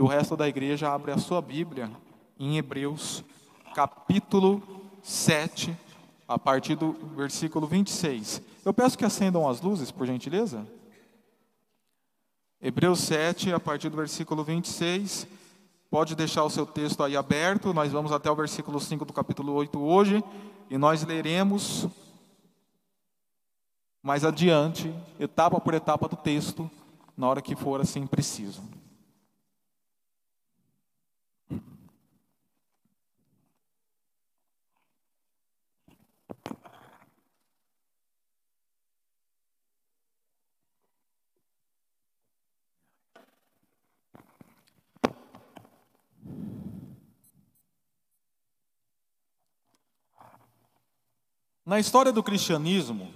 O resto da igreja abre a sua Bíblia em Hebreus, capítulo 7, a partir do versículo 26. Eu peço que acendam as luzes, por gentileza. Hebreus 7, a partir do versículo 26. Pode deixar o seu texto aí aberto, nós vamos até o versículo 5 do capítulo 8 hoje, e nós leremos mais adiante, etapa por etapa do texto, na hora que for assim preciso. Na história do cristianismo,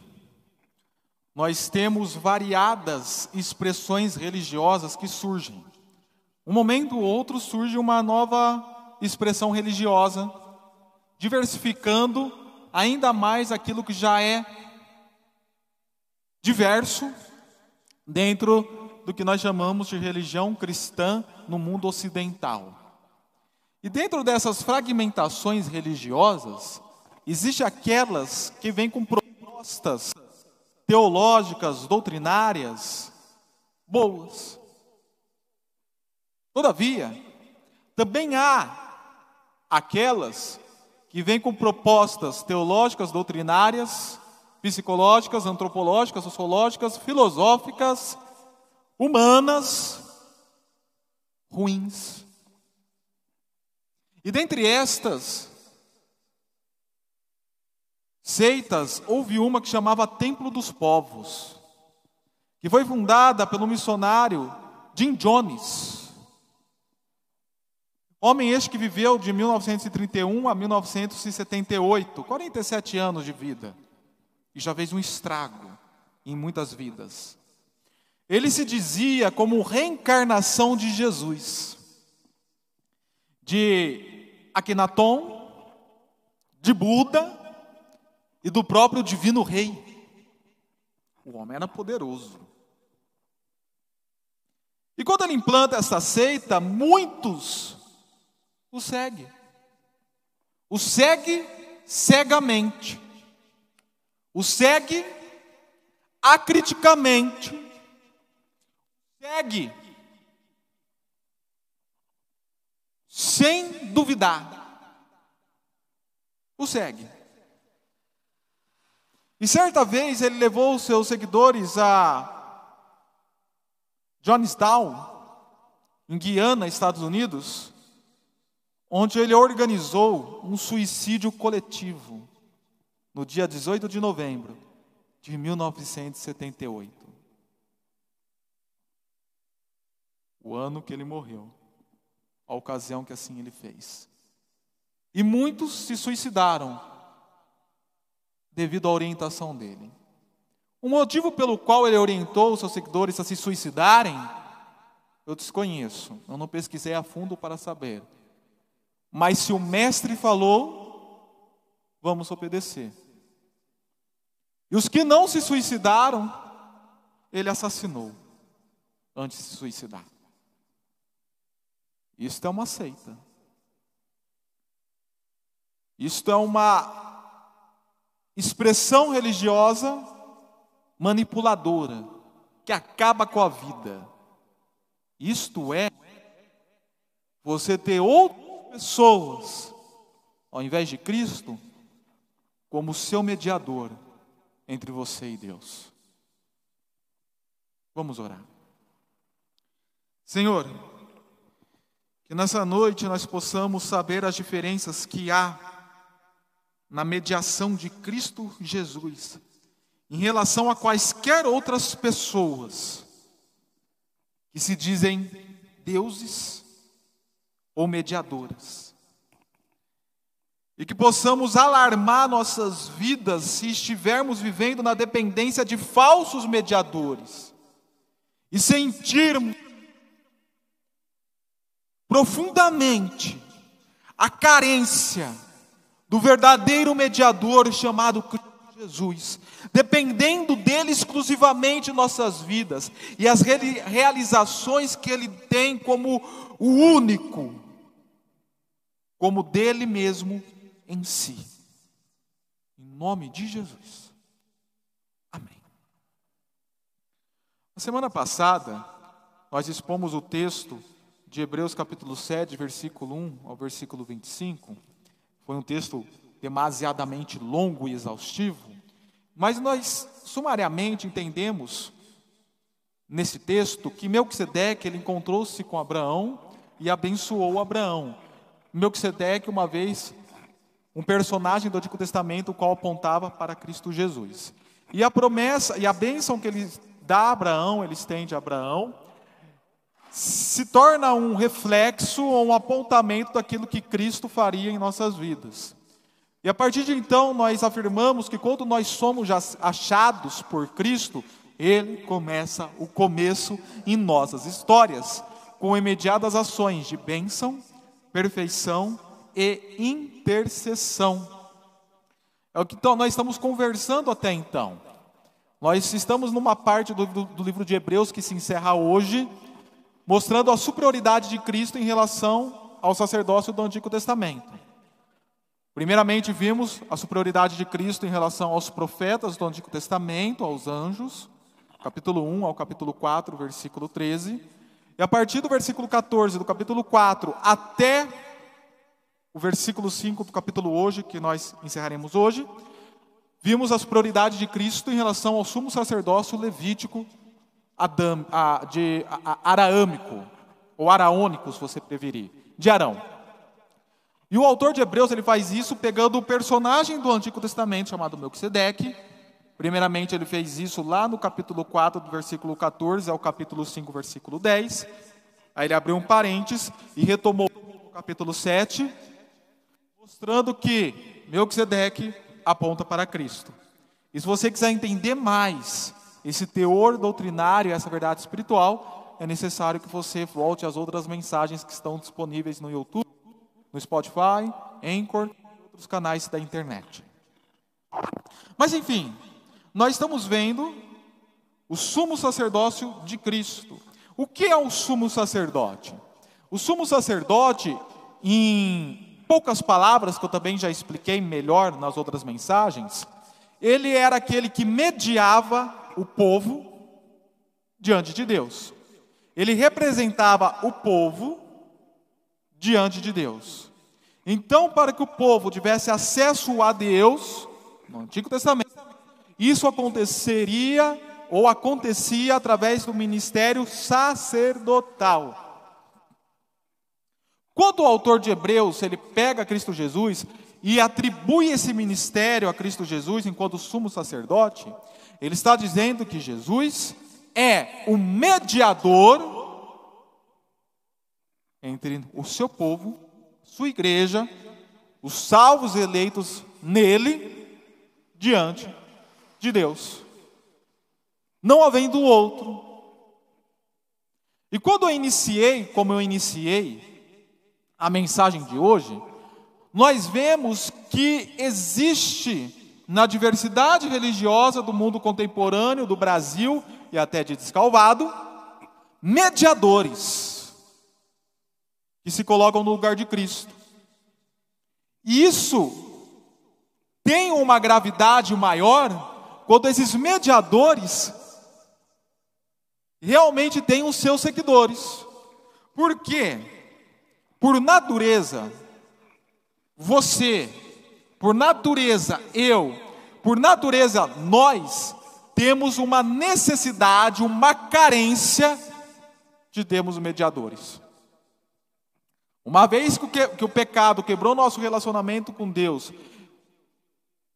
nós temos variadas expressões religiosas que surgem. Um momento ou outro surge uma nova expressão religiosa, diversificando ainda mais aquilo que já é diverso dentro do que nós chamamos de religião cristã no mundo ocidental. E dentro dessas fragmentações religiosas, Existem aquelas que vêm com propostas teológicas, doutrinárias, boas. Todavia, também há aquelas que vêm com propostas teológicas, doutrinárias, psicológicas, antropológicas, sociológicas, filosóficas, humanas, ruins. E dentre estas, seitas, houve uma que chamava Templo dos Povos, que foi fundada pelo missionário Jim Jones. Homem este que viveu de 1931 a 1978, 47 anos de vida, e já fez um estrago em muitas vidas. Ele se dizia como reencarnação de Jesus, de Akhenaton, de Buda e do próprio divino rei. O homem era poderoso. E quando ele implanta essa seita, muitos o seguem. O segue cegamente. O segue acriticamente. Segue sem duvidar. O segue. E certa vez ele levou os seus seguidores a Johnstown, em Guiana, Estados Unidos, onde ele organizou um suicídio coletivo no dia 18 de novembro de 1978. O ano que ele morreu, a ocasião que assim ele fez. E muitos se suicidaram devido à orientação dele. O motivo pelo qual ele orientou os seus seguidores a se suicidarem, eu desconheço, eu não pesquisei a fundo para saber. Mas se o mestre falou, vamos obedecer. E os que não se suicidaram, ele assassinou antes de se suicidar. Isto é uma seita. Isto é uma expressão religiosa manipuladora, que acaba com a vida. Isto é, você ter outras pessoas, ao invés de Cristo, como seu mediador entre você e Deus. Vamos orar. Senhor, que nessa noite nós possamos saber as diferenças que há na mediação de Cristo Jesus, em relação a quaisquer outras pessoas que se dizem deuses ou mediadoras. E que possamos alarmar nossas vidas se estivermos vivendo na dependência de falsos mediadores e sentirmos profundamente a carência do verdadeiro mediador chamado Cristo Jesus, dependendo dele exclusivamente nossas vidas e as realizações que ele tem como o único, como dele mesmo em si. Em nome de Jesus. Amém. Na semana passada, nós expomos o texto de Hebreus capítulo 7, versículo 1 ao versículo 25. Foi um texto demasiadamente longo e exaustivo, mas nós sumariamente entendemos nesse texto que Melquisedeque ele encontrou-se com Abraão e abençoou Abraão. Melquisedeque uma vez um personagem do Antigo Testamento o qual apontava para Cristo Jesus. E a promessa e a bênção que ele dá a Abraão, ele estende a Abraão, se torna um reflexo ou um apontamento daquilo que Cristo faria em nossas vidas. E a partir de então, nós afirmamos que quando nós somos achados por Cristo, Ele começa o começo em nossas histórias, com imediatas ações de bênção, perfeição e intercessão. É o que então, nós estamos conversando até então. Nós estamos numa parte do, do, do livro de Hebreus que se encerra hoje, mostrando a superioridade de Cristo em relação ao sacerdócio do Antigo Testamento. Primeiramente, vimos a superioridade de Cristo em relação aos profetas do Antigo Testamento, aos anjos, capítulo 1 ao capítulo 4, versículo 13. E a partir do versículo 14 do capítulo 4 até o versículo 5 do capítulo hoje, que nós encerraremos hoje, vimos a superioridade de Cristo em relação ao sumo sacerdócio levítico Adam, a, de a, araâmico, ou araônico, se você preferir, de Arão. E o autor de Hebreus ele faz isso pegando o personagem do Antigo Testamento chamado Melquisedeque. Primeiramente, ele fez isso lá no capítulo 4, do versículo 14 ao capítulo 5, versículo 10. Aí ele abriu um parênteses e retomou o capítulo 7, mostrando que Melquisedeque aponta para Cristo. E se você quiser entender mais esse teor doutrinário, essa verdade espiritual, é necessário que você volte às outras mensagens que estão disponíveis no YouTube no Spotify, Anchor e outros canais da internet. Mas enfim, nós estamos vendo o sumo sacerdócio de Cristo. O que é o sumo sacerdote? O sumo sacerdote, em poucas palavras, que eu também já expliquei melhor nas outras mensagens, ele era aquele que mediava o povo diante de Deus. Ele representava o povo diante de Deus. Então, para que o povo tivesse acesso a Deus, no Antigo Testamento, isso aconteceria ou acontecia através do ministério sacerdotal. Quando o autor de Hebreus, ele pega Cristo Jesus e atribui esse ministério a Cristo Jesus enquanto sumo sacerdote, ele está dizendo que Jesus é o mediador entre o seu povo, sua igreja, os salvos eleitos nele, diante de Deus. Não havendo outro. E quando eu iniciei, como eu iniciei a mensagem de hoje, nós vemos que existe na diversidade religiosa do mundo contemporâneo, do Brasil e até de Descalvado, mediadores que se colocam no lugar de Cristo. E isso tem uma gravidade maior quando esses mediadores realmente têm os seus seguidores. Por quê? Por natureza, você, por natureza, eu, por natureza, nós, temos uma necessidade, uma carência de termos mediadores. Uma vez que o, que, que o pecado quebrou nosso relacionamento com Deus,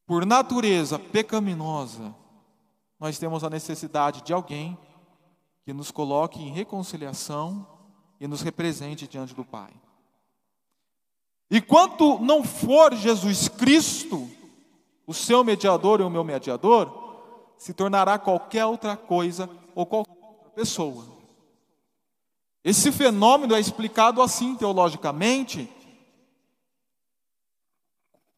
por natureza pecaminosa, nós temos a necessidade de alguém que nos coloque em reconciliação e nos represente diante do Pai. E quanto não for Jesus Cristo, o seu mediador e o meu mediador, se tornará qualquer outra coisa ou qualquer outra pessoa. Esse fenômeno é explicado assim teologicamente.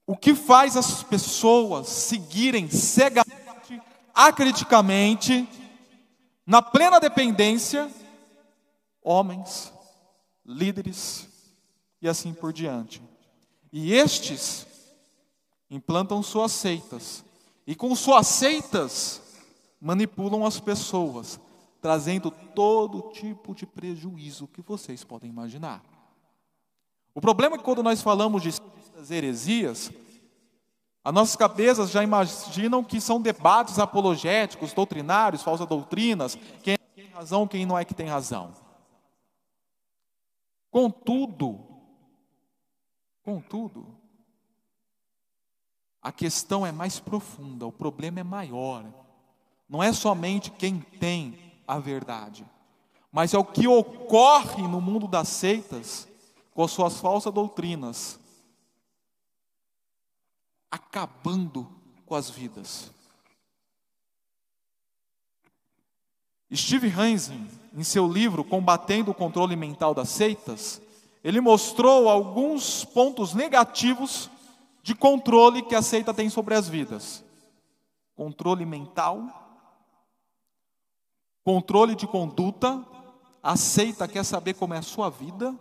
O que faz as pessoas seguirem cegamente, acriticamente, na plena dependência, homens, líderes e assim por diante. E estes implantam suas seitas, e com suas seitas manipulam as pessoas, trazendo todo tipo de prejuízo que vocês podem imaginar. O problema é que quando nós falamos de heresias, as nossas cabeças já imaginam que são debates apologéticos, doutrinários, falsas doutrinas, quem tem razão, quem não é que tem razão. Contudo, contudo, a questão é mais profunda, o problema é maior. Não é somente quem tem a verdade, mas é o que ocorre no mundo das seitas com as suas falsas doutrinas, acabando com as vidas. Steve Hansen, em seu livro Combatendo o Controle Mental das Seitas, ele mostrou alguns pontos negativos de controle que a seita tem sobre as vidas: controle mental, controle de conduta, a seita quer saber como é a sua vida,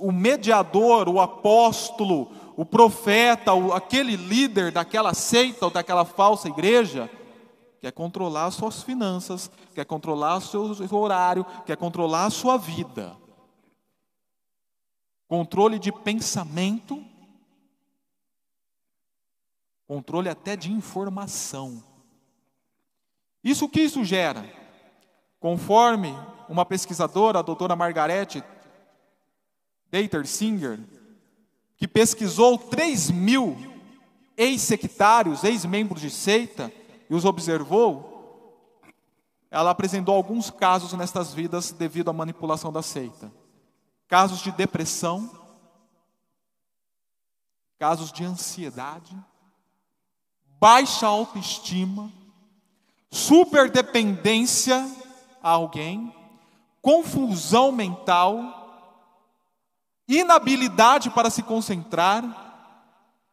o mediador, o apóstolo, o profeta, aquele líder daquela seita ou daquela falsa igreja, quer controlar as suas finanças, quer controlar seu horário, quer controlar a sua vida. Controle de pensamento, controle até de informação. Isso que isso gera? Conforme uma pesquisadora, a doutora Margarete Singer, que pesquisou 3 mil ex-sectários, ex-membros de seita, e os observou, ela apresentou alguns casos nestas vidas devido à manipulação da seita. Casos de depressão, casos de ansiedade, baixa autoestima, superdependência a alguém, confusão mental, inabilidade para se concentrar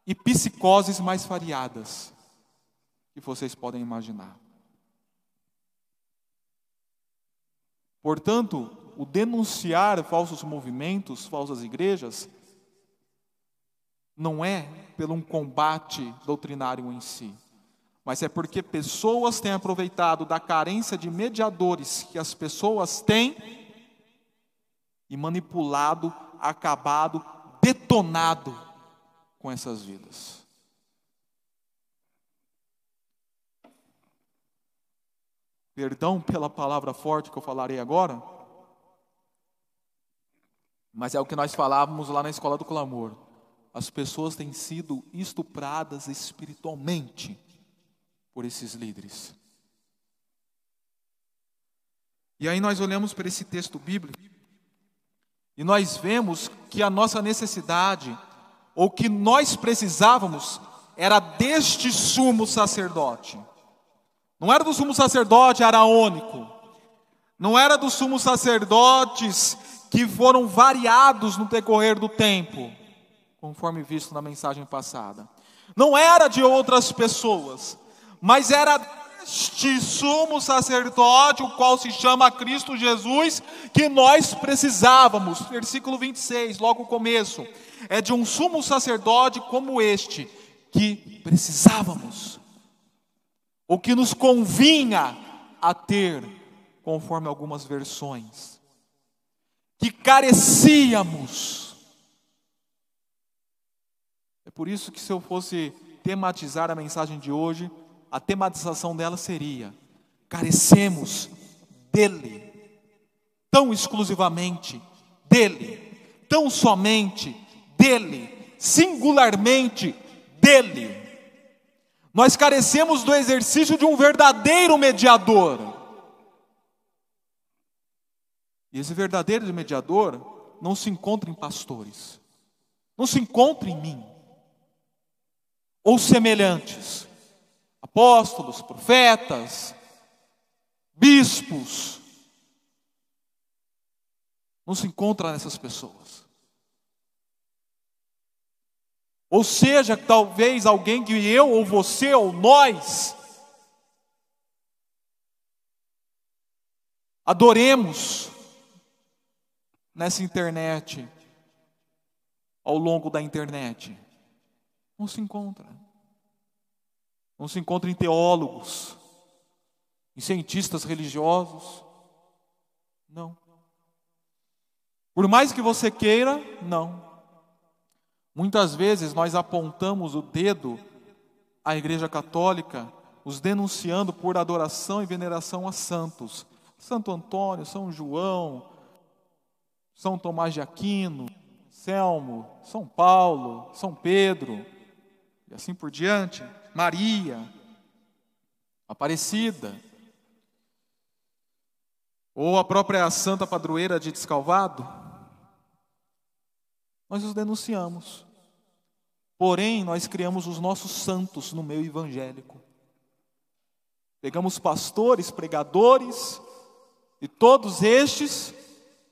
e psicoses mais variadas que vocês podem imaginar. Portanto, o denunciar falsos movimentos, falsas igrejas, não é pelo um combate doutrinário em si, mas é porque pessoas têm aproveitado da carência de mediadores que as pessoas têm e manipulado acabado, detonado com essas vidas. Perdão pela palavra forte que eu falarei agora, mas é o que nós falávamos lá na escola do clamor. As pessoas têm sido estupradas espiritualmente por esses líderes. E aí nós olhamos para esse texto bíblico e nós vemos que a nossa necessidade, ou que nós precisávamos, era deste sumo sacerdote. Não era do sumo sacerdote araônico, não era dos sumos sacerdotes que foram variados no decorrer do tempo, conforme visto na mensagem passada. Não era de outras pessoas, mas era este sumo sacerdote, o qual se chama Cristo Jesus, que nós precisávamos. Versículo 26, logo o começo. É de um sumo sacerdote como este que precisávamos, ou que nos convinha a ter, conforme algumas versões, que carecíamos. É por isso que, se eu fosse tematizar a mensagem de hoje, a tematização dela seria: carecemos dele, tão exclusivamente dele, tão somente dele, singularmente dele. Nós carecemos do exercício de um verdadeiro mediador. E esse verdadeiro mediador não se encontra em pastores, não se encontra em mim, ou semelhantes apóstolos, profetas, bispos. Não se encontra nessas pessoas. Ou seja, talvez alguém que eu ou você ou nós adoremos nessa internet, ao longo da internet. Não se encontra. Não se encontra em teólogos, em cientistas religiosos. Não. Por mais que você queira, não. Muitas vezes nós apontamos o dedo à Igreja Católica, os denunciando por adoração e veneração a santos. Santo Antônio, São João, São Tomás de Aquino, Selmo, São Paulo, São Pedro, e assim por diante, Maria, Aparecida, ou a própria Santa Padroeira de Descalvado, nós os denunciamos. Porém, nós criamos os nossos santos no meio evangélico. Pegamos pastores, pregadores, e todos estes,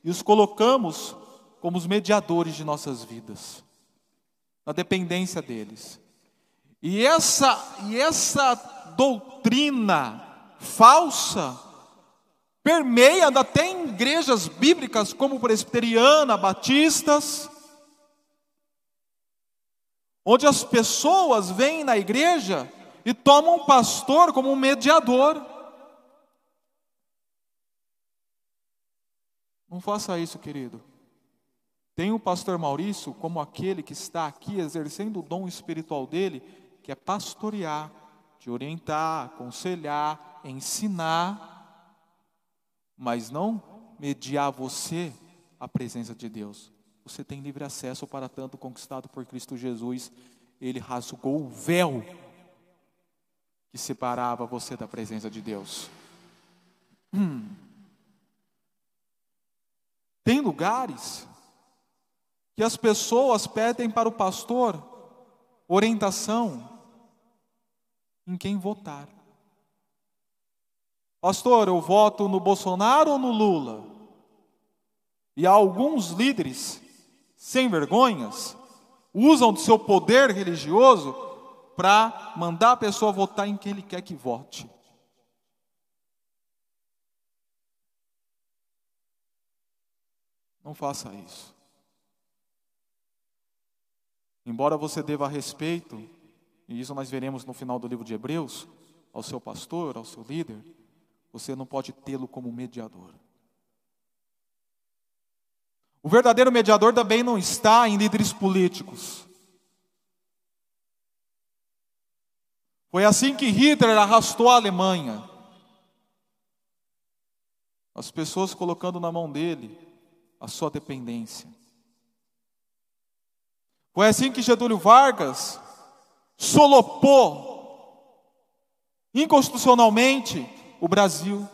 e os colocamos como os mediadores de nossas vidas, na dependência deles. E essa, e essa doutrina falsa permeia até em igrejas bíblicas como presbiteriana, batistas, onde as pessoas vêm na igreja e tomam o pastor como um mediador. Não faça isso, querido. Tem o pastor Maurício como aquele que está aqui exercendo o dom espiritual dele, que é pastorear, te orientar, aconselhar, ensinar, mas não mediar você a presença de Deus. Você tem livre acesso para tanto conquistado por Cristo Jesus. Ele rasgou o véu que separava você da presença de Deus. Hum. Tem lugares que as pessoas pedem para o pastor orientação em quem votar. Pastor, eu voto no Bolsonaro ou no Lula? E alguns líderes sem vergonhas usam do seu poder religioso para mandar a pessoa votar em quem ele quer que vote. Não faça isso. Embora você deva respeito, e isso nós veremos no final do livro de Hebreus, ao seu pastor, ao seu líder, você não pode tê-lo como mediador. O verdadeiro mediador também não está em líderes políticos. Foi assim que Hitler arrastou a Alemanha. As pessoas colocando na mão dele a sua dependência. Foi assim que Getúlio Vargas solopou inconstitucionalmente o Brasil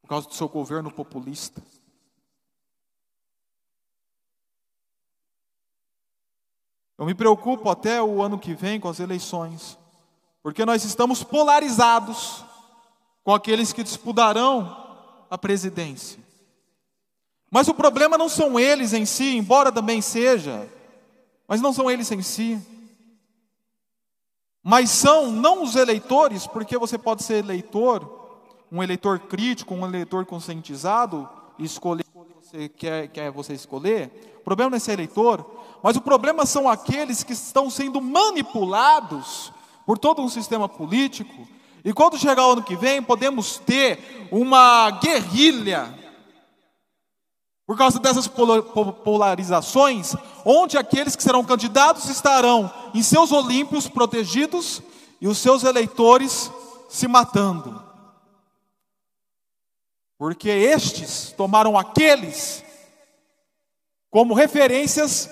por causa do seu governo populista. Eu me preocupo até o ano que vem com as eleições, porque nós estamos polarizados com aqueles que disputarão a presidência. Mas o problema não são eles em si, embora também seja, mas não são eles em si. Mas são não os eleitores, porque você pode ser eleitor, um eleitor crítico, um eleitor conscientizado, e escolher o que você quer, quer você escolher. O problema não é ser eleitor, mas o problema são aqueles que estão sendo manipulados por todo um sistema político. E quando chegar o ano que vem, podemos ter uma guerrilha por causa dessas polarizações, onde aqueles que serão candidatos estarão em seus olímpios protegidos e os seus eleitores se matando. Porque estes tomaram aqueles como referências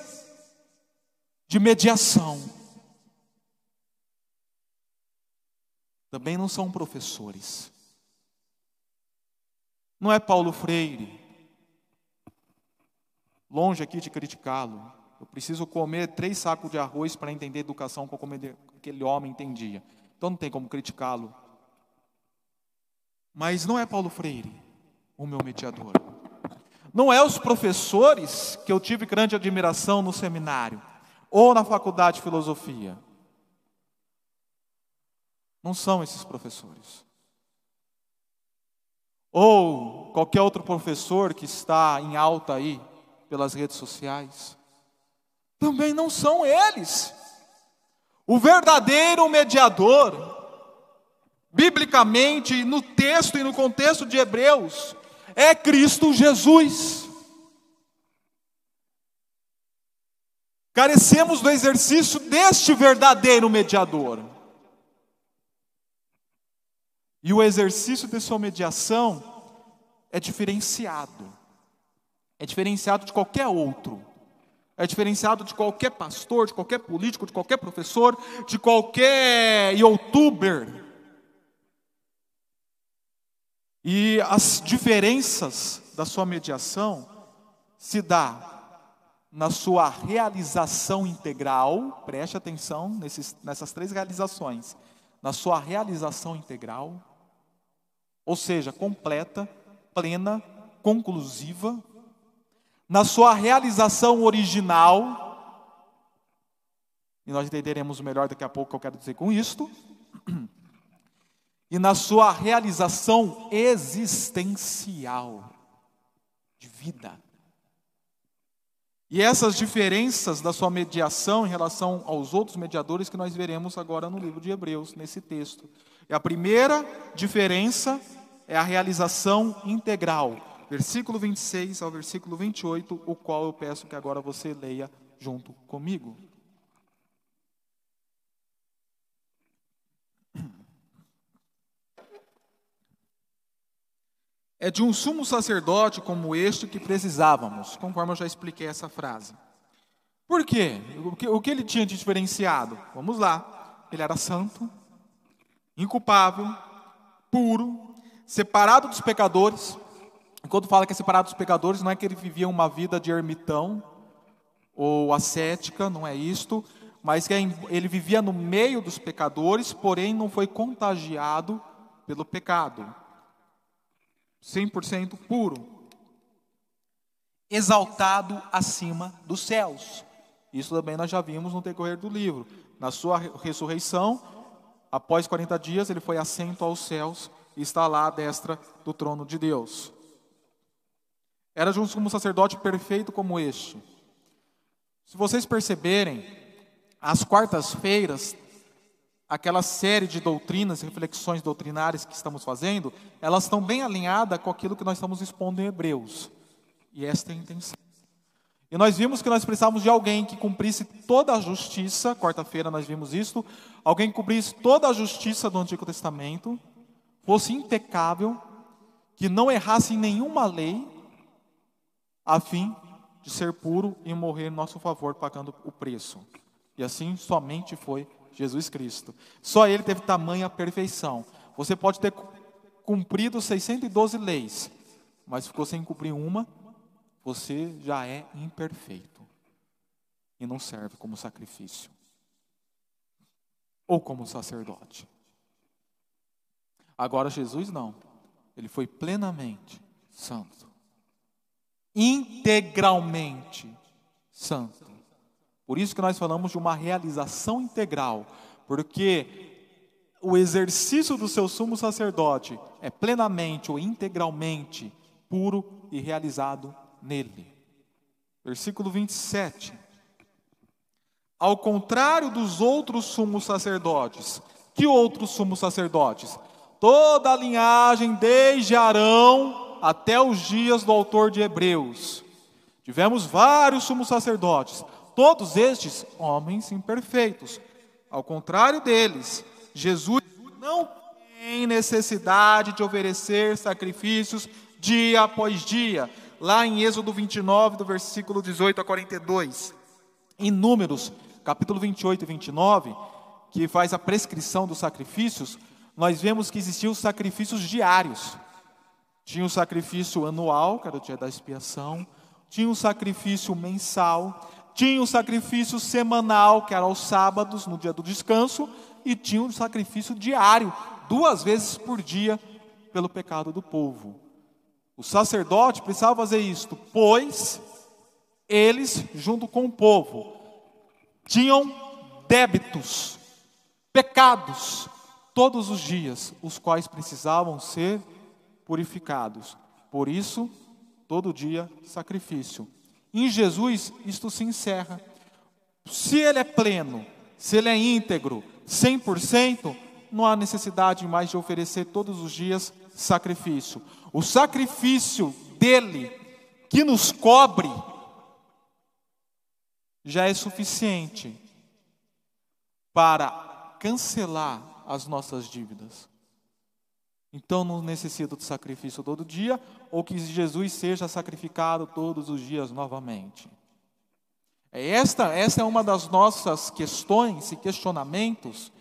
de mediação. Também não são professores. Não é Paulo Freire, longe aqui de criticá-lo. Eu preciso comer três sacos de arroz para entender a educação como aquele homem entendia. Então não tem como criticá-lo. Mas não é Paulo Freire o meu mediador. Não é os professores que eu tive grande admiração no seminário. ou na faculdade de filosofia. Não são esses professores. Ou qualquer outro professor que está em alta aí pelas redes sociais. Também não são eles. O verdadeiro mediador, biblicamente, no texto e no contexto de Hebreus, é Cristo Jesus. Carecemos do exercício deste verdadeiro mediador. E o exercício de sua mediação é diferenciado. É diferenciado de qualquer outro. É diferenciado de qualquer pastor, de qualquer político, de qualquer professor, de qualquer youtuber. E as diferenças da sua mediação se dá na sua realização integral, preste atenção nesses, nessas três realizações, na sua realização integral, ou seja, completa, plena, conclusiva, na sua realização original, e nós entenderemos melhor daqui a pouco o que eu quero dizer com isto, e na sua realização existencial, de vida. E essas diferenças da sua mediação em relação aos outros mediadores que nós veremos agora no livro de Hebreus, nesse texto. E a primeira diferença é a realização integral, versículo 26 ao versículo 28, o qual eu peço que agora você leia junto comigo. É de um sumo sacerdote como este que precisávamos, conforme eu já expliquei essa frase. Por quê? O que, o que ele tinha de diferenciado? Vamos lá. Ele era santo, inculpável, puro, separado dos pecadores. Quando fala que é separado dos pecadores, não é que ele vivia uma vida de ermitão ou ascética, não é isto, mas que ele vivia no meio dos pecadores, porém não foi contagiado pelo pecado. 100% puro. Exaltado acima dos céus. Isso também nós já vimos no decorrer do livro. Na sua ressurreição, após 40 dias, ele foi assento aos céus e está lá à destra do trono de Deus. Era como um sacerdote perfeito como este. Se vocês perceberem, às quartas-feiras, aquela série de doutrinas, reflexões doutrinárias que estamos fazendo, elas estão bem alinhadas com aquilo que nós estamos expondo em Hebreus. E esta é a intenção. E nós vimos que nós precisávamos de alguém que cumprisse toda a justiça, quarta-feira nós vimos isso, alguém que cumprisse toda a justiça do Antigo Testamento, fosse impecável, que não errasse em nenhuma lei, a fim de ser puro e morrer em nosso favor, pagando o preço. E assim somente foi Jesus Cristo. Só ele teve tamanha perfeição. Você pode ter cumprido 612 leis, mas ficou sem cumprir uma, você já é imperfeito e não serve como sacrifício ou como sacerdote. Agora Jesus não. Ele foi plenamente santo. Integralmente santo. Por isso que nós falamos de uma realização integral, porque o exercício do seu sumo sacerdote é plenamente ou integralmente puro e realizado nele. Versículo 27. Ao contrário dos outros sumos sacerdotes, que outros sumos sacerdotes? toda a linhagem desde Arão até os dias do autor de Hebreus. Tivemos vários sumos sacerdotes, todos estes homens imperfeitos. Ao contrário deles, Jesus não tem necessidade de oferecer sacrifícios dia após dia. Lá em Êxodo 29, do versículo 18 a 42. Em Números, capítulo 28 e 29, que faz a prescrição dos sacrifícios, nós vemos que existiam sacrifícios diários. Tinha o sacrifício anual, que era o dia da expiação, tinha o sacrifício mensal, tinha o sacrifício semanal, que era aos sábados, no dia do descanso, e tinha o sacrifício diário, duas vezes por dia, pelo pecado do povo. O sacerdote precisava fazer isto, pois eles, junto com o povo, tinham débitos, pecados, todos os dias, os quais precisavam ser purificados. Por isso, todo dia sacrifício. Em Jesus, isto se encerra. Se ele é pleno, se ele é íntegro, 100%, não há necessidade mais de oferecer todos os dias sacrifício. O sacrifício dele, que nos cobre, já é suficiente para cancelar as nossas dívidas. Então não necessito de sacrifício todo dia, ou que Jesus seja sacrificado todos os dias novamente. É esta, esta é uma das nossas questões e questionamentos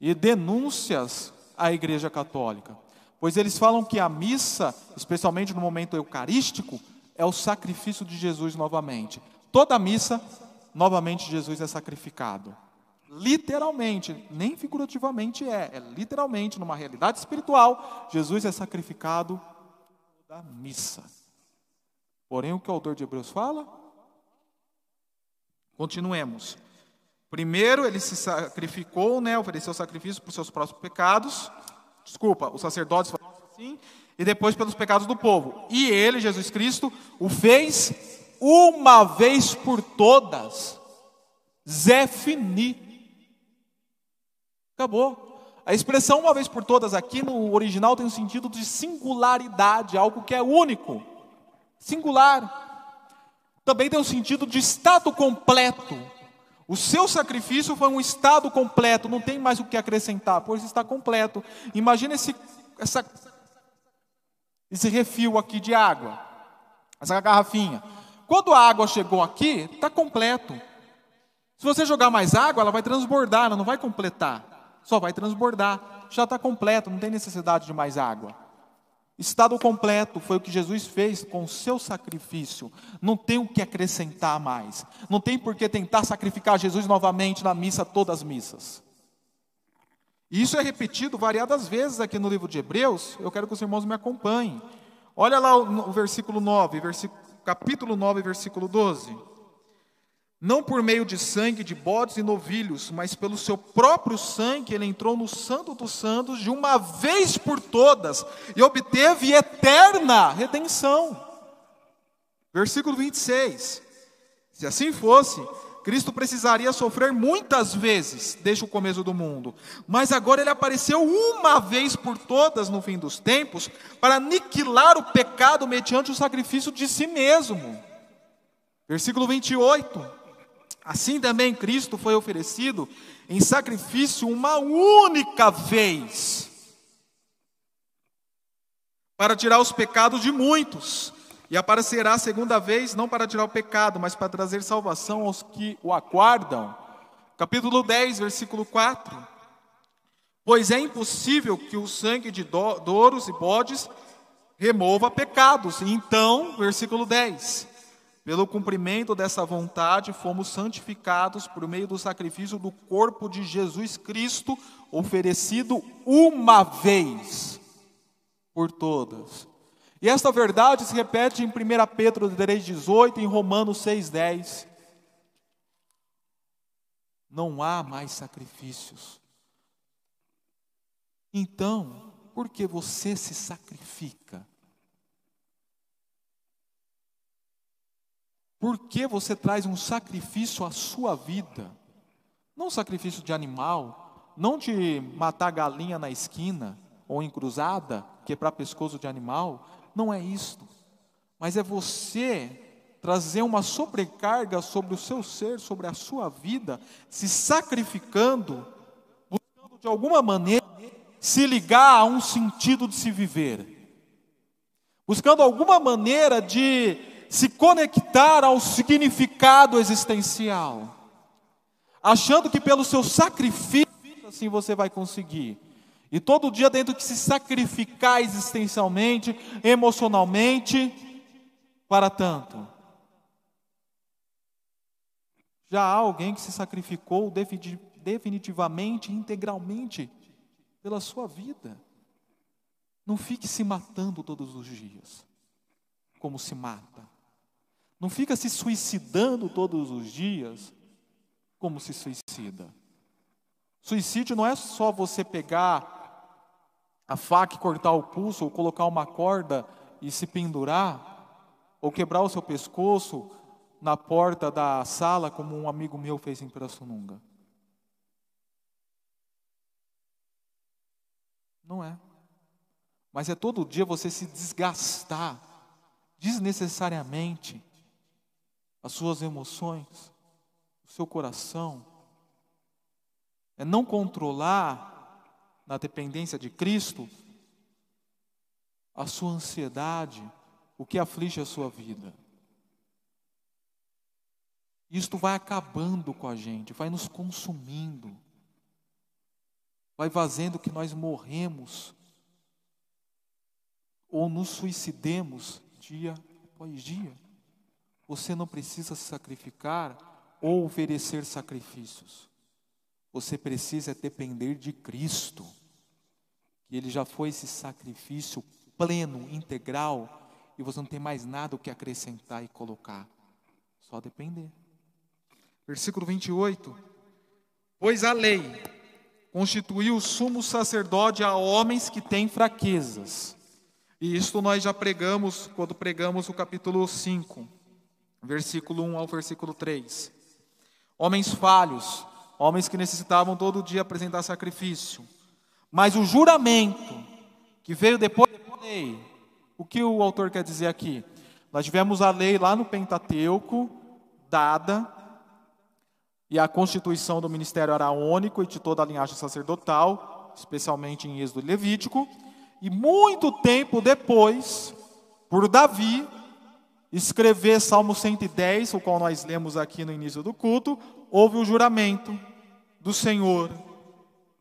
e denúncias à Igreja Católica. Pois eles falam que a missa, especialmente no momento eucarístico, é o sacrifício de Jesus novamente. Toda missa, novamente Jesus é sacrificado. Literalmente, nem figurativamente é, é literalmente, numa realidade espiritual, Jesus é sacrificado da missa. Porém, o que o autor de Hebreus fala? Continuemos. Primeiro, ele se sacrificou, né, ofereceu sacrifício por seus próprios pecados. Desculpa, os sacerdotes falaram assim. E depois pelos pecados do povo. E ele, Jesus Cristo, o fez uma vez por todas. Zé Fini. Acabou. A expressão uma vez por todas aqui no original tem um sentido de singularidade, algo que é único, singular. Também tem um sentido de estado completo. O seu sacrifício foi um estado completo, não tem mais o que acrescentar, pois está completo. Imagina esse, essa, esse refil aqui de água, essa garrafinha. Quando a água chegou aqui, está completo. Se você jogar mais água, ela vai transbordar, ela não vai completar só vai transbordar. Já está completo, não tem necessidade de mais água. Estado completo foi o que Jesus fez com o seu sacrifício. Não tem o que acrescentar mais. Não tem por que tentar sacrificar Jesus novamente na missa, todas as missas. E isso é repetido variadas vezes aqui no livro de Hebreus. Eu quero que os irmãos me acompanhem. Olha lá o, versículo 9, versículo, capítulo 9, versículo 12 não por meio de sangue de bodes e novilhos, mas pelo seu próprio sangue, ele entrou no Santo dos Santos de uma vez por todas e obteve eterna redenção. Versículo 26. Se assim fosse, Cristo precisaria sofrer muitas vezes desde o começo do mundo, mas agora ele apareceu uma vez por todas no fim dos tempos para aniquilar o pecado mediante o sacrifício de si mesmo. Versículo 28. Assim também Cristo foi oferecido em sacrifício uma única vez, para tirar os pecados de muitos, e aparecerá a segunda vez, não para tirar o pecado, mas para trazer salvação aos que o aguardam. Capítulo 10, versículo 4. Pois é impossível que o sangue de douros e bodes remova pecados. Então, versículo 10. Pelo cumprimento dessa vontade, fomos santificados por meio do sacrifício do corpo de Jesus Cristo, oferecido uma vez por todas. E esta verdade se repete em 1 Pedro 3,18 e em Romanos 6,10. Não há mais sacrifícios. Então, por que você se sacrifica? Por que você traz um sacrifício à sua vida? Não sacrifício de animal, não de matar galinha na esquina ou em cruzada, quebrar pescoço de animal, não é isto. Mas é você trazer uma sobrecarga sobre o seu ser, sobre a sua vida, se sacrificando, buscando de alguma maneira se ligar a um sentido de se viver. Buscando alguma maneira de se conectar ao significado existencial, achando que pelo seu sacrifício assim você vai conseguir. E todo dia dentro que se sacrificar existencialmente, emocionalmente, para tanto. Já há alguém que se sacrificou definitivamente, integralmente, pela sua vida. Não fique se matando todos os dias, como se mata. Não fica se suicidando todos os dias, como se suicida. Suicídio não é só você pegar a faca e cortar o pulso, ou colocar uma corda e se pendurar, ou quebrar o seu pescoço na porta da sala, como um amigo meu fez em Pirassununga. Não é. Mas é todo dia você se desgastar desnecessariamente as suas emoções, o seu coração. É não controlar na dependência de Cristo a sua ansiedade, o que aflige a sua vida. Isto vai acabando com a gente, vai nos consumindo, vai fazendo que nós morremos ou nos suicidemos dia após dia. Você não precisa se sacrificar ou oferecer sacrifícios. Você precisa depender de Cristo, que Ele já foi esse sacrifício pleno, integral, e você não tem mais nada o que acrescentar e colocar, só depender. Versículo 28. Pois a lei constituiu o sumo sacerdote a homens que têm fraquezas. E isto nós já pregamos quando pregamos o capítulo 5, versículo 1 ao versículo 3. Homens falhos, homens que necessitavam todo dia apresentar sacrifício. Mas o juramento que veio depois da lei, o que o autor quer dizer aqui? Nós tivemos a lei lá no Pentateuco, dada, e a constituição do ministério araônico e de toda a linhagem sacerdotal, especialmente em Êxodo e Levítico, e muito tempo depois, por Davi, escrever Salmo 110, o qual nós lemos aqui no início do culto, houve o juramento do Senhor,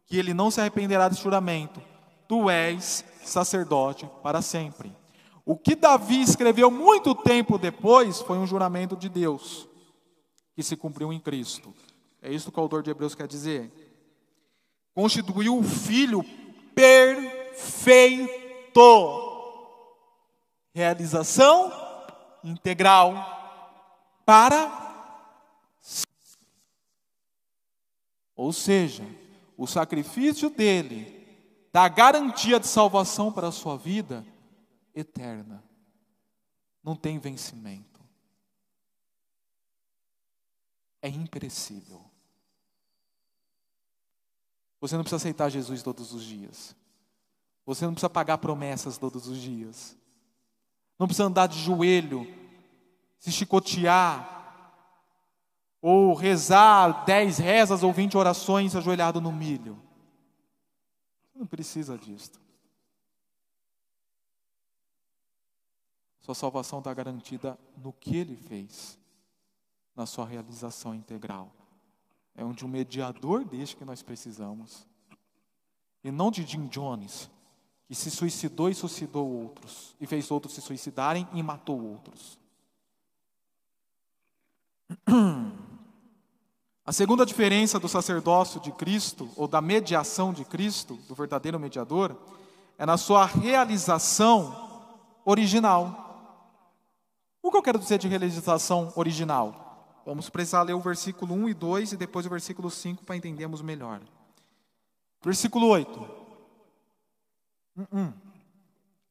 que ele não se arrependerá desse juramento. Tu és sacerdote para sempre. O que Davi escreveu muito tempo depois foi um juramento de Deus, que se cumpriu em Cristo. É isso que o autor de Hebreus quer dizer. Constituiu o filho perfeito. Realização integral para Ou seja, o sacrifício dele dá garantia de salvação para a sua vida eterna. Não tem vencimento. É imperecível. Você não precisa aceitar Jesus todos os dias. Você não precisa pagar promessas todos os dias. Não precisa andar de joelho, se chicotear, ou rezar dez rezas ou vinte orações ajoelhado no milho. Você não precisa disso. Sua salvação está garantida no que ele fez, na sua realização integral. É onde um mediador deste que nós precisamos. E não de Jim Jones, que se suicidou e suicidou outros, e fez outros se suicidarem e matou outros. A segunda diferença do sacerdócio de Cristo, ou da mediação de Cristo, do verdadeiro mediador, é na sua realização original. O que eu quero dizer de realização original? Vamos precisar ler o versículo 1 e 2 e depois o versículo 5 para entendermos melhor. Versículo 8. Uh -uh.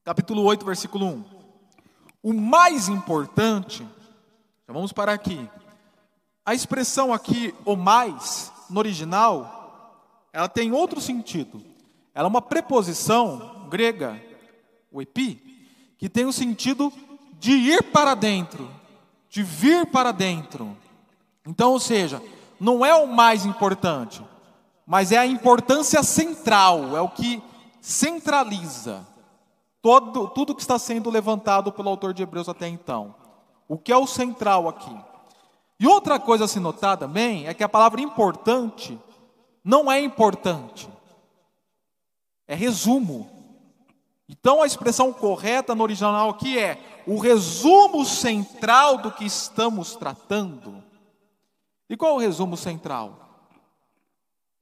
Capítulo 8, versículo 1. O mais importante, vamos parar aqui. A expressão aqui, o mais, no original, ela tem outro sentido. Ela é uma preposição grega, o epi, que tem o sentido de ir para dentro, de vir para dentro. Então, ou seja, não é o mais importante, mas é a importância central, é o que centraliza todo, tudo que está sendo levantado pelo autor de Hebreus até então. O que é o central aqui? E outra coisa a se notar também é que a palavra importante não é importante, é resumo. Então a expressão correta no original aqui é o resumo central do que estamos tratando. E qual é o resumo central?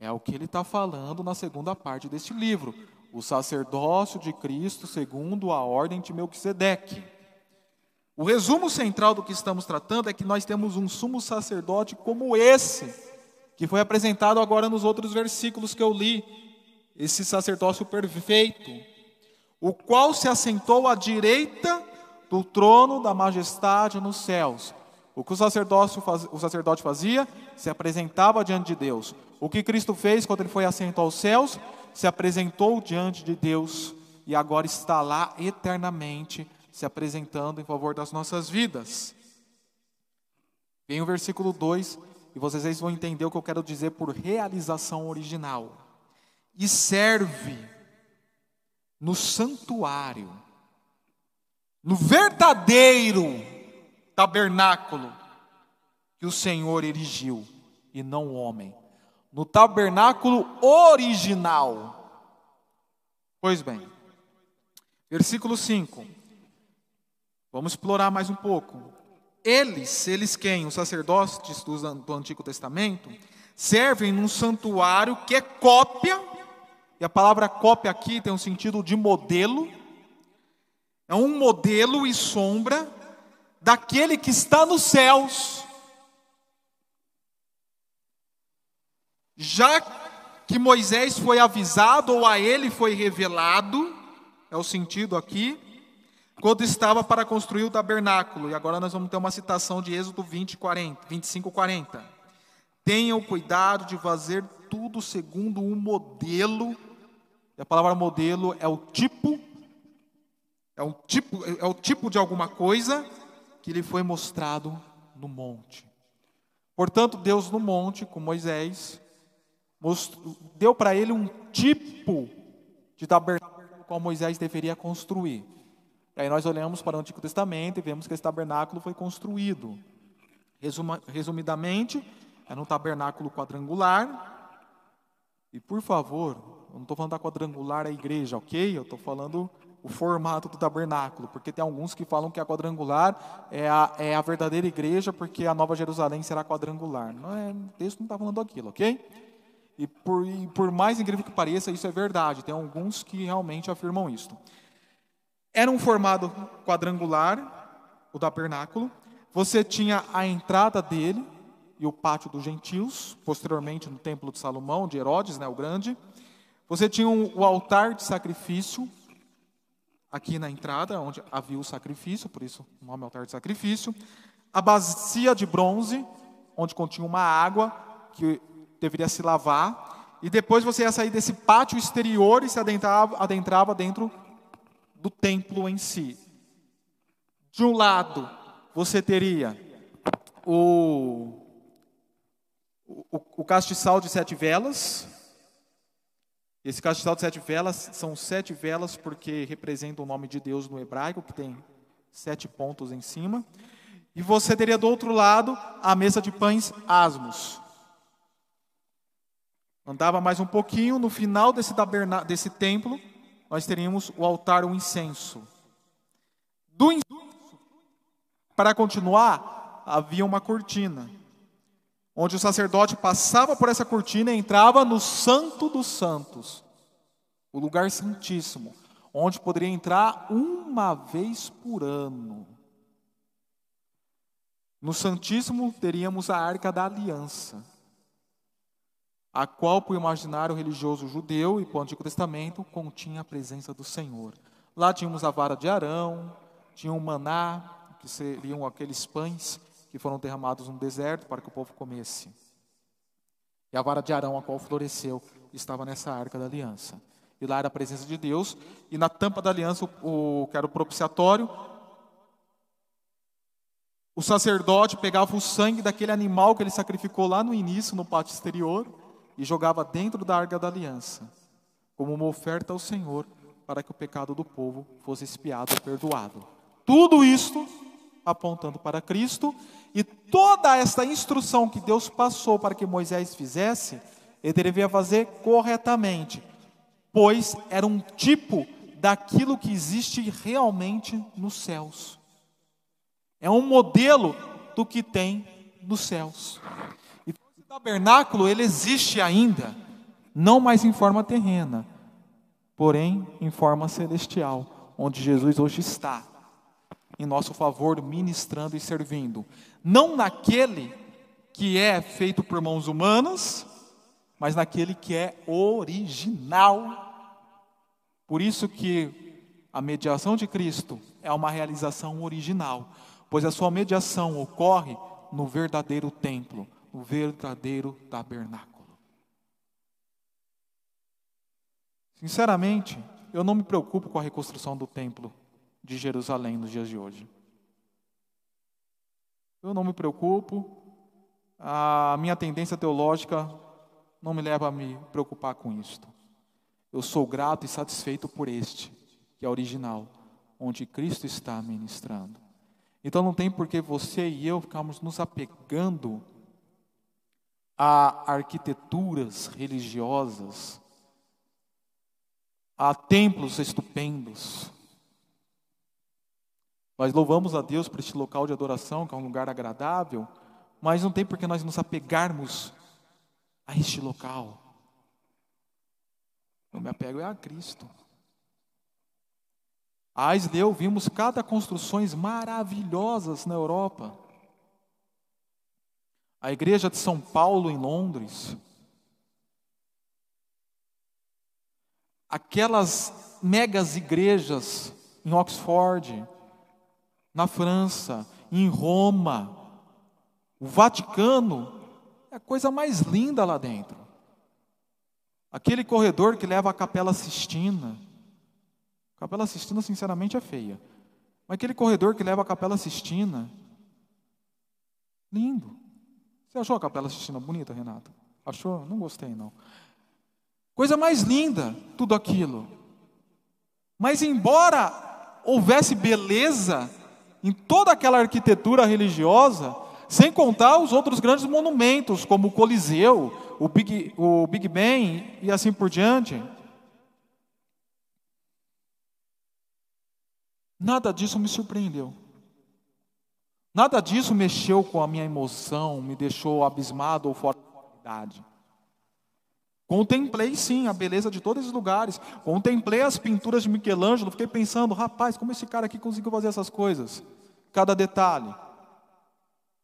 É o que ele está falando na segunda parte deste livro, o sacerdócio de Cristo segundo a ordem de Melquisedeque. O resumo central do que estamos tratando é que nós temos um sumo sacerdote como esse, que foi apresentado agora nos outros versículos que eu li, esse sacerdócio perfeito, o qual se assentou à direita do trono da majestade nos céus. O que o faz, o sacerdote fazia? Se apresentava diante de Deus. O que Cristo fez quando ele foi assento aos céus? Se apresentou diante de Deus e agora está lá eternamente se apresentando em favor das nossas vidas. Vem o versículo 2 e vocês vão entender o que eu quero dizer por realização original. E serve no santuário, no verdadeiro tabernáculo que o Senhor erigiu, e não o homem, no tabernáculo original. Pois bem, versículo 5. Vamos explorar mais um pouco. Eles, eles quem? Os sacerdotes do Antigo Testamento, servem num santuário que é cópia, e a palavra cópia aqui tem um sentido de modelo, é um modelo e sombra daquele que está nos céus. Já que Moisés foi avisado, ou a ele foi revelado, é o sentido aqui, quando estava para construir o tabernáculo. E agora nós vamos ter uma citação de Êxodo 20, 40, 25, 40. Tenham cuidado de fazer tudo segundo um modelo. E a palavra modelo é o tipo, é um tipo, é o tipo de alguma coisa que lhe foi mostrado no monte. Portanto, Deus no monte, com Moisés, mostrou, deu para ele um tipo de tabernáculo qual Moisés deveria construir. E aí nós olhamos para o Antigo Testamento e vemos que esse tabernáculo foi construído. Resuma, resumidamente, era um tabernáculo quadrangular. E por favor, eu não estou falando da quadrangular a igreja, ok? Eu estou falando o formato do tabernáculo, porque tem alguns que falam que a quadrangular é a, é a verdadeira igreja, porque a Nova Jerusalém será quadrangular. Não é, o texto não está falando aquilo, ok? E por, e por mais incrível que pareça, isso é verdade. Tem alguns que realmente afirmam isso. Era um formato quadrangular, o tabernáculo. Você tinha a entrada dele e o pátio dos gentios, posteriormente no templo de Salomão, de Herodes, né, o grande. Você tinha o altar de sacrifício, aqui na entrada, onde havia o sacrifício, por isso o nome altar de sacrifício. A bacia de bronze, onde continha uma água que deveria se lavar. E depois você ia sair desse pátio exterior e se adentrava, adentrava dentro do templo em si. De um lado, você teria o, o, o castiçal de sete velas. Esse castiçal de sete velas são sete velas porque representam o nome de Deus no hebraico, que tem sete pontos em cima. E você teria do outro lado a mesa de pães asmos. Andava mais um pouquinho, no final desse, desse templo, nós teríamos o altar, o incenso. Do incenso, para continuar, havia uma cortina, onde o sacerdote passava por essa cortina e entrava no Santo dos Santos, o lugar santíssimo, onde poderia entrar uma vez por ano. No Santíssimo teríamos a Arca da Aliança a qual, para o imaginário religioso judeu e para o Antigo Testamento, continha a presença do Senhor. Lá tínhamos a vara de Arão, tinha o maná, que seriam aqueles pães que foram derramados no deserto para que o povo comesse. E a vara de Arão, a qual floresceu, estava nessa arca da aliança. E lá era a presença de Deus, e na tampa da aliança, o, que era o propiciatório, o sacerdote pegava o sangue daquele animal que ele sacrificou lá no início, no pátio exterior, e jogava dentro da arca da aliança, como uma oferta ao Senhor, para que o pecado do povo fosse espiado e perdoado. Tudo isto apontando para Cristo, e toda esta instrução que Deus passou para que Moisés fizesse, ele deveria fazer corretamente, pois era um tipo daquilo que existe realmente nos céus. É um modelo do que tem nos céus tabernáculo ele existe ainda, não mais em forma terrena, porém em forma celestial, onde Jesus hoje está, em nosso favor, ministrando e servindo. Não naquele que é feito por mãos humanas, mas naquele que é original. Por isso que a mediação de Cristo é uma realização original, pois a sua mediação ocorre no verdadeiro templo, no verdadeiro tabernáculo. Sinceramente, eu não me preocupo com a reconstrução do templo de Jerusalém nos dias de hoje. Eu não me preocupo, a minha tendência teológica não me leva a me preocupar com isto. Eu sou grato e satisfeito por este, que é original, onde Cristo está ministrando. Então não tem por que você e eu ficarmos nos apegando a arquiteturas religiosas, a templos estupendos. Nós louvamos a Deus por este local de adoração, que é um lugar agradável, mas não tem por que nós nos apegarmos a este local. Eu me apego é a Cristo. A Aisleu vimos cada construções maravilhosas na Europa. A igreja de São Paulo em Londres. Aquelas megas igrejas em Oxford, na França, em Roma, o Vaticano, é a coisa mais linda lá dentro. Aquele corredor que leva à Capela Sistina. A Capela Sistina, sinceramente, é feia. Mas aquele corredor que leva à Capela Sistina, lindo. Você achou a Capela Sistina bonita, Renato? Achou? Não gostei, não. Coisa mais linda, tudo aquilo. Mas, embora houvesse beleza em toda aquela arquitetura religiosa, sem contar os outros grandes monumentos, como o Coliseu, o Big, o Big Ben e assim por diante. Nada disso me surpreendeu. Nada disso mexeu com a minha emoção, me deixou abismado ou fora da realidade. Contemplei sim a beleza de todos esses lugares. Contemplei as pinturas de Michelangelo. Fiquei pensando, rapaz, como esse cara aqui conseguiu fazer essas coisas? Cada detalhe.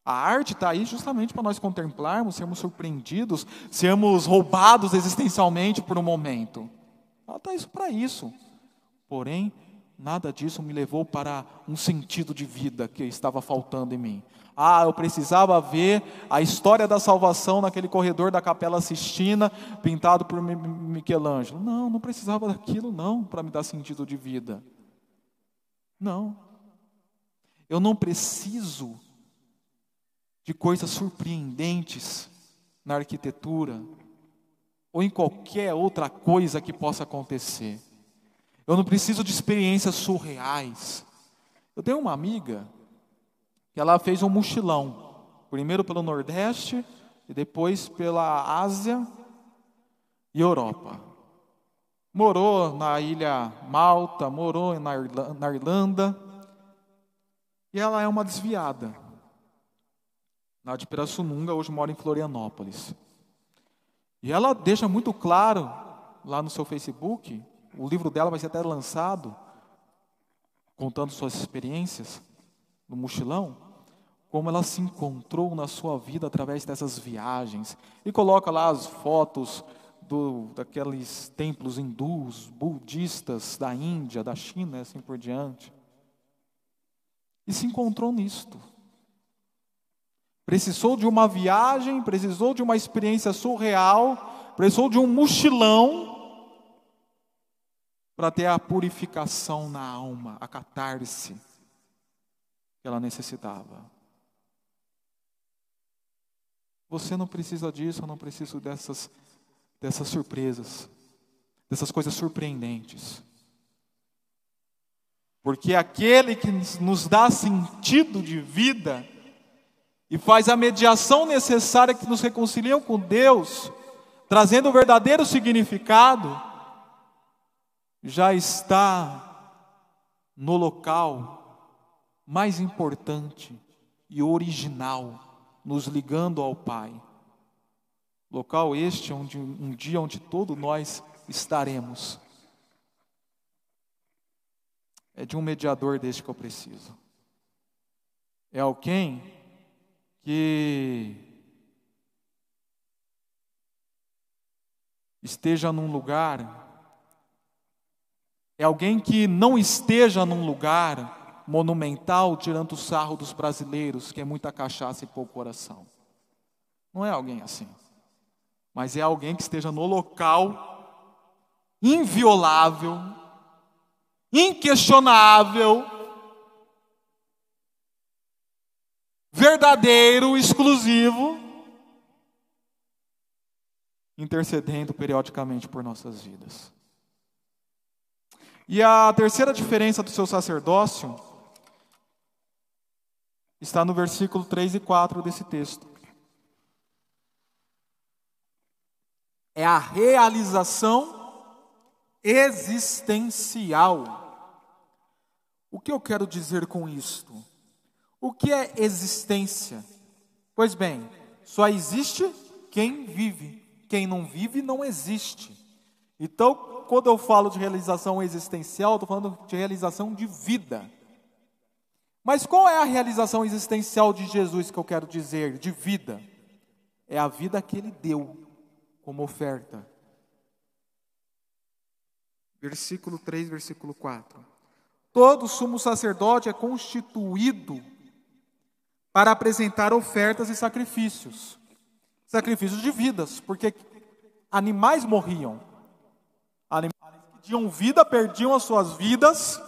A arte está aí justamente para nós contemplarmos, sermos surpreendidos, sermos roubados existencialmente por um momento. Ela está isso para isso. Porém, nada disso me levou para um sentido de vida que estava faltando em mim. Ah, eu precisava ver a história da salvação naquele corredor da Capela Sistina, pintado por Michelangelo. Não, não precisava daquilo não para me dar sentido de vida. Não. Eu não preciso de coisas surpreendentes na arquitetura ou em qualquer outra coisa que possa acontecer. Eu não preciso de experiências surreais. Eu tenho uma amiga que ela fez um mochilão, primeiro pelo Nordeste e depois pela Ásia e Europa. Morou na ilha Malta, morou na Irlanda, e ela é uma desviada lá de Pirassununga, hoje mora em Florianópolis. E ela deixa muito claro lá no seu Facebook, o livro dela vai ser até lançado, contando suas experiências no mochilão, como ela se encontrou na sua vida através dessas viagens. E coloca lá as fotos do, daqueles templos hindus, budistas da Índia, da China assim por diante. E se encontrou nisto. Precisou de uma viagem, precisou de uma experiência surreal, precisou de um mochilão para ter a purificação na alma, a catarse que ela necessitava. Você não precisa disso, eu não preciso dessas, dessas surpresas, dessas coisas surpreendentes. Porque aquele que nos dá sentido de vida, e faz a mediação necessária que nos reconcilia com Deus, trazendo o verdadeiro significado, já está no local mais importante e original, nos ligando ao Pai. Local este onde um dia onde todos nós estaremos. É de um mediador deste que eu preciso. É alguém que esteja num lugar é alguém que não esteja num lugar monumental tirando o sarro dos brasileiros, que é muita cachaça e pouco coração. Não é alguém assim. Mas é alguém que esteja no local inviolável, inquestionável, verdadeiro, exclusivo, intercedendo periodicamente por nossas vidas. E a terceira diferença do seu sacerdócio está no versículo 3 e 4 desse texto. É a realização existencial. O que eu quero dizer com isto? O que é existência? Pois bem, só existe quem vive. Quem não vive não existe. Então, quando eu falo de realização existencial, estou falando de realização de vida. Mas qual é a realização existencial de Jesus que eu quero dizer? De vida. É a vida que ele deu como oferta. Versículo 3, versículo 4. Todo sumo sacerdote é constituído para apresentar ofertas e sacrifícios. Sacrifícios de vidas, porque animais morriam. Tinham vida perdiam as suas vidas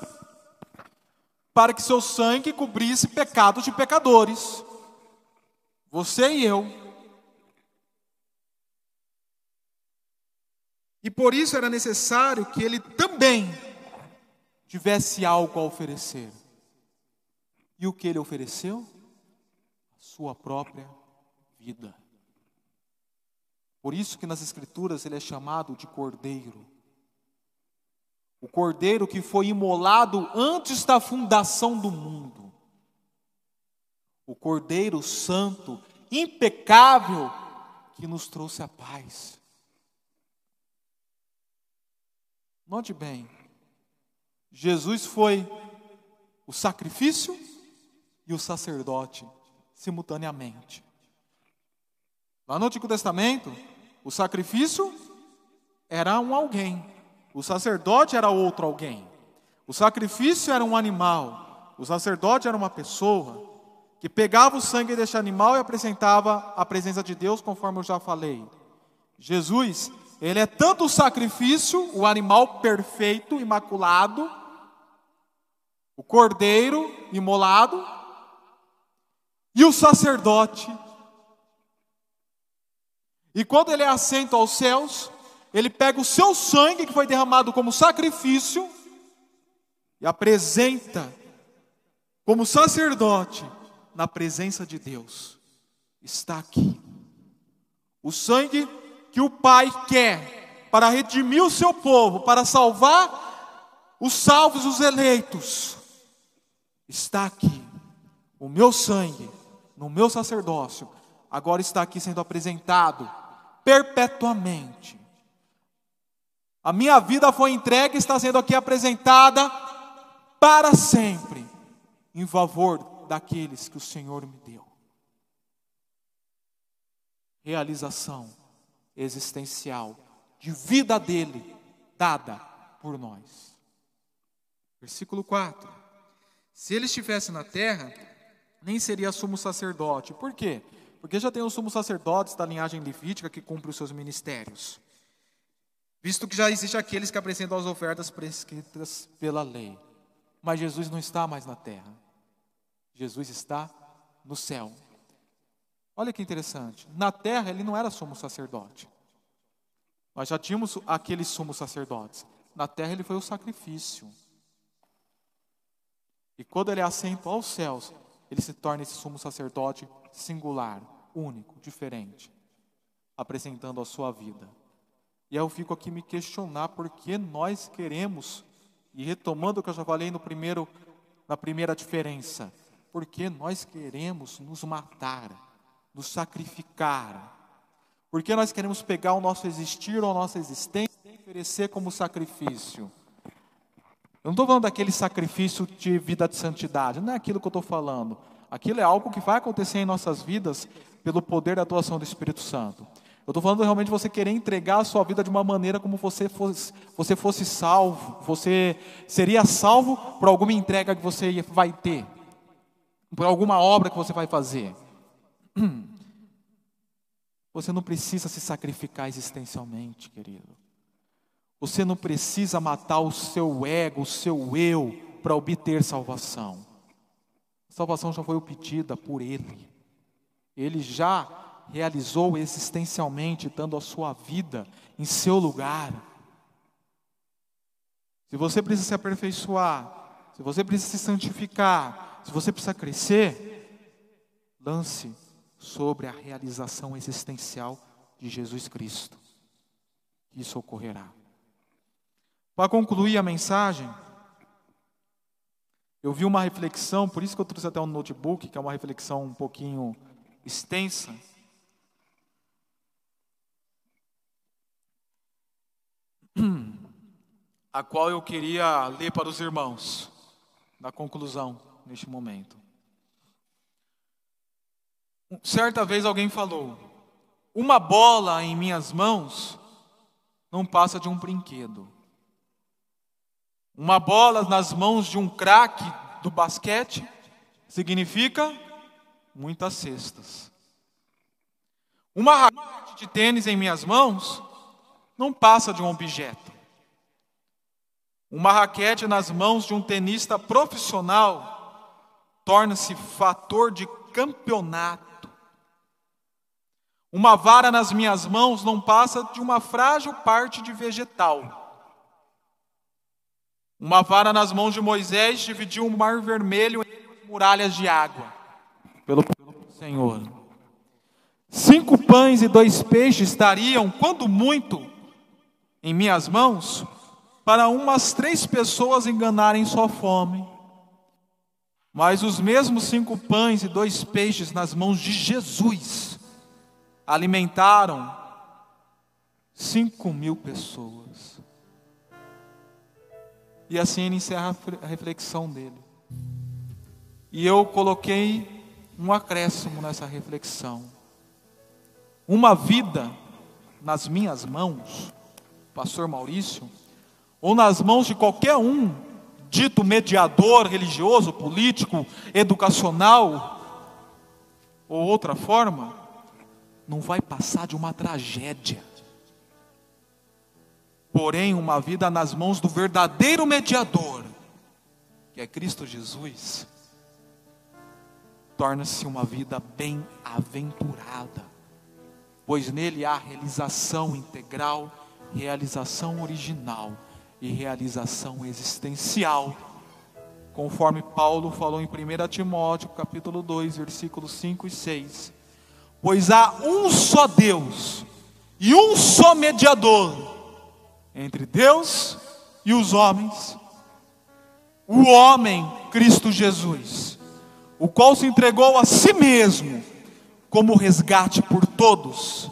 para que seu sangue cobrisse pecados de pecadores. Você e eu. E por isso era necessário que ele também tivesse algo a oferecer. E o que ele ofereceu? sua própria vida. Por isso que nas escrituras ele é chamado de cordeiro. O cordeiro que foi imolado antes da fundação do mundo. O cordeiro santo, impecável, que nos trouxe a paz. Note bem, Jesus foi o sacrifício e o sacerdote simultaneamente. Lá no Antigo Testamento, o sacrifício era um alguém, o sacerdote era outro alguém. O sacrifício era um animal, o sacerdote era uma pessoa que pegava o sangue deste animal e apresentava a presença de Deus, conforme eu já falei. Jesus, ele é tanto o sacrifício, o animal perfeito, imaculado, o cordeiro imolado, e o sacerdote. E quando ele é assento aos céus, ele pega o seu sangue que foi derramado como sacrifício e apresenta como sacerdote na presença de Deus. Está aqui. O sangue que o Pai quer para redimir o seu povo, para salvar os salvos, os eleitos, está aqui. O meu sangue no meu sacerdócio, agora está aqui sendo apresentado perpetuamente. A minha vida foi entregue está sendo aqui apresentada para sempre, em favor daqueles que o Senhor me deu. Realização existencial de vida dele, dada por nós. Versículo 4: Se ele estivesse na terra, nem seria sumo sacerdote. Por quê? Porque já tem os sumos sacerdotes da linhagem levítica que cumprem os seus ministérios. Visto que já existe aqueles que apresentam as ofertas prescritas pela lei. Mas Jesus não está mais na terra. Jesus está no céu. Olha que interessante. Na terra ele não era sumo sacerdote. Nós já tínhamos aqueles sumos sacerdotes. Na terra ele foi o sacrifício. E quando ele assento aos céus, ele se torna esse sumo sacerdote singular, único, diferente, apresentando a sua vida. E aí eu fico aqui me questionar por que nós queremos, e retomando o que eu já falei no primeiro, na primeira diferença, por que nós queremos nos matar, nos sacrificar, por que nós queremos pegar o nosso existir ou a nossa existência e oferecer como sacrifício. Eu não estou falando daquele sacrifício de vida de santidade, não é aquilo que eu estou falando. Aquilo é algo que vai acontecer em nossas vidas pelo poder da atuação do Espírito Santo. Eu estou falando realmente você querer entregar a sua vida de uma maneira como você fosse, você fosse salvo. Você seria salvo por alguma entrega que você vai ter, por alguma obra que você vai fazer. Você não precisa se sacrificar existencialmente, querido. Você não precisa matar o seu ego, o seu eu, para obter salvação. A salvação já foi obtida por Ele. Ele já realizou existencialmente, dando a sua vida em seu lugar. Se você precisa se aperfeiçoar, se você precisa se santificar, se você precisa crescer, lance sobre a realização existencial de Jesus Cristo. Isso ocorrerá. Para concluir a mensagem, eu vi uma reflexão, por isso que eu trouxe até um notebook, que é uma reflexão um pouquinho extensa. A qual eu queria ler para os irmãos, na conclusão, neste momento. Certa vez alguém falou: Uma bola em minhas mãos não passa de um brinquedo. Uma bola nas mãos de um craque do basquete significa muitas cestas. Uma raquete de tênis em minhas mãos não passa de um objeto. Uma raquete nas mãos de um tenista profissional torna-se fator de campeonato. Uma vara nas minhas mãos não passa de uma frágil parte de vegetal. Uma vara nas mãos de Moisés dividiu o mar vermelho em muralhas de água. Pelo Senhor. Cinco pães e dois peixes estariam, quando muito, em minhas mãos, para umas três pessoas enganarem sua fome. Mas os mesmos cinco pães e dois peixes nas mãos de Jesus alimentaram cinco mil pessoas. E assim ele encerra a reflexão dele. E eu coloquei um acréscimo nessa reflexão. Uma vida nas minhas mãos, Pastor Maurício, ou nas mãos de qualquer um, dito mediador religioso, político, educacional, ou outra forma, não vai passar de uma tragédia. Porém, uma vida nas mãos do verdadeiro mediador, que é Cristo Jesus, torna-se uma vida bem-aventurada, pois nele há realização integral, realização original e realização existencial, conforme Paulo falou em 1 Timóteo, capítulo 2, versículos 5 e 6 Pois há um só Deus e um só mediador entre Deus e os homens, o homem Cristo Jesus, o qual se entregou a si mesmo como resgate por todos.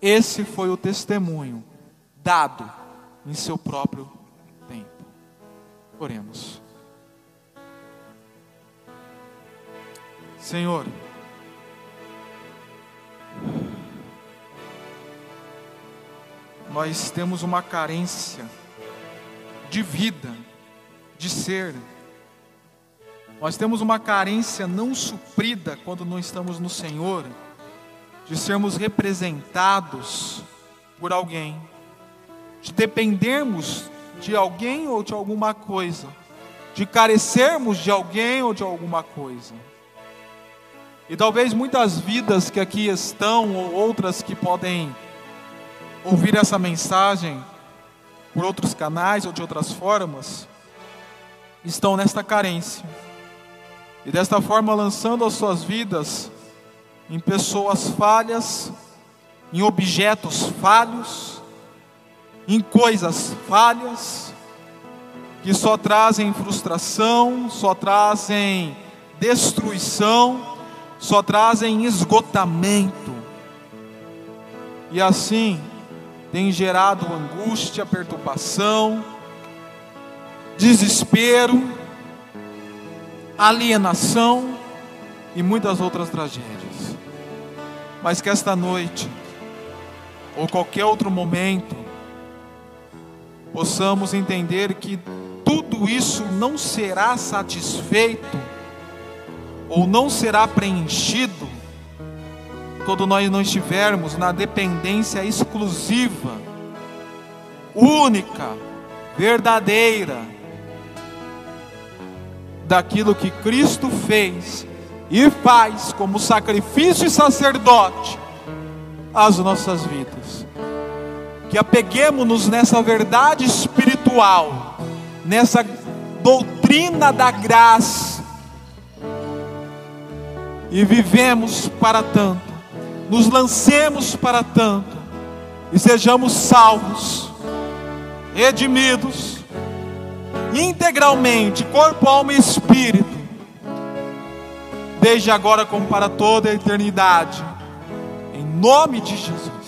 Esse foi o testemunho dado em seu próprio tempo. Oremos. Senhor, nós temos uma carência de vida, de ser. Nós temos uma carência não suprida quando não estamos no Senhor, de sermos representados por alguém, de dependermos de alguém ou de alguma coisa, de carecermos de alguém ou de alguma coisa. E talvez muitas vidas que aqui estão, ou outras que podem ouvir essa mensagem por outros canais ou de outras formas, estão nesta carência. E desta forma lançando as suas vidas em pessoas falhas, em objetos falhos, em coisas falhas, que só trazem frustração, só trazem destruição, só trazem esgotamento. E assim tem gerado angústia, perturbação, desespero, alienação e muitas outras tragédias. Mas que esta noite ou qualquer outro momento, possamos entender que tudo isso não será satisfeito ou não será preenchido quando nós não estivermos na dependência exclusiva, única, verdadeira daquilo que Cristo fez e faz como sacrifício e sacerdote às nossas vidas. Que apeguemos-nos nessa verdade espiritual, nessa doutrina da graça, e vivemos para tanto, nos lancemos para tanto, e sejamos salvos, redimidos, integralmente, corpo, alma e espírito, desde agora como para toda a eternidade, em nome de Jesus.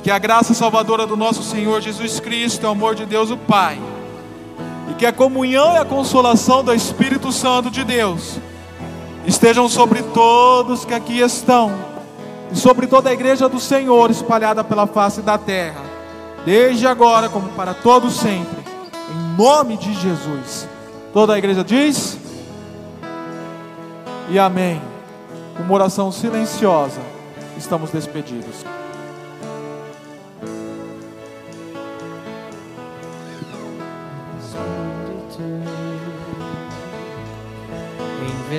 E que a graça salvadora do nosso Senhor Jesus Cristo, o amor de Deus o Pai, e que a comunhão e a consolação do Espírito Santo de Deus estejam sobre todos que aqui estão, e sobre toda a igreja do Senhor espalhada pela face da terra, desde agora como para todos sempre, em nome de Jesus. Toda a igreja diz: e amém. Uma oração silenciosa, estamos despedidos.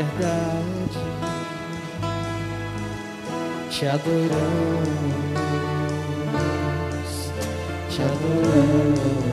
Verdade, te adoramos, te adoramos.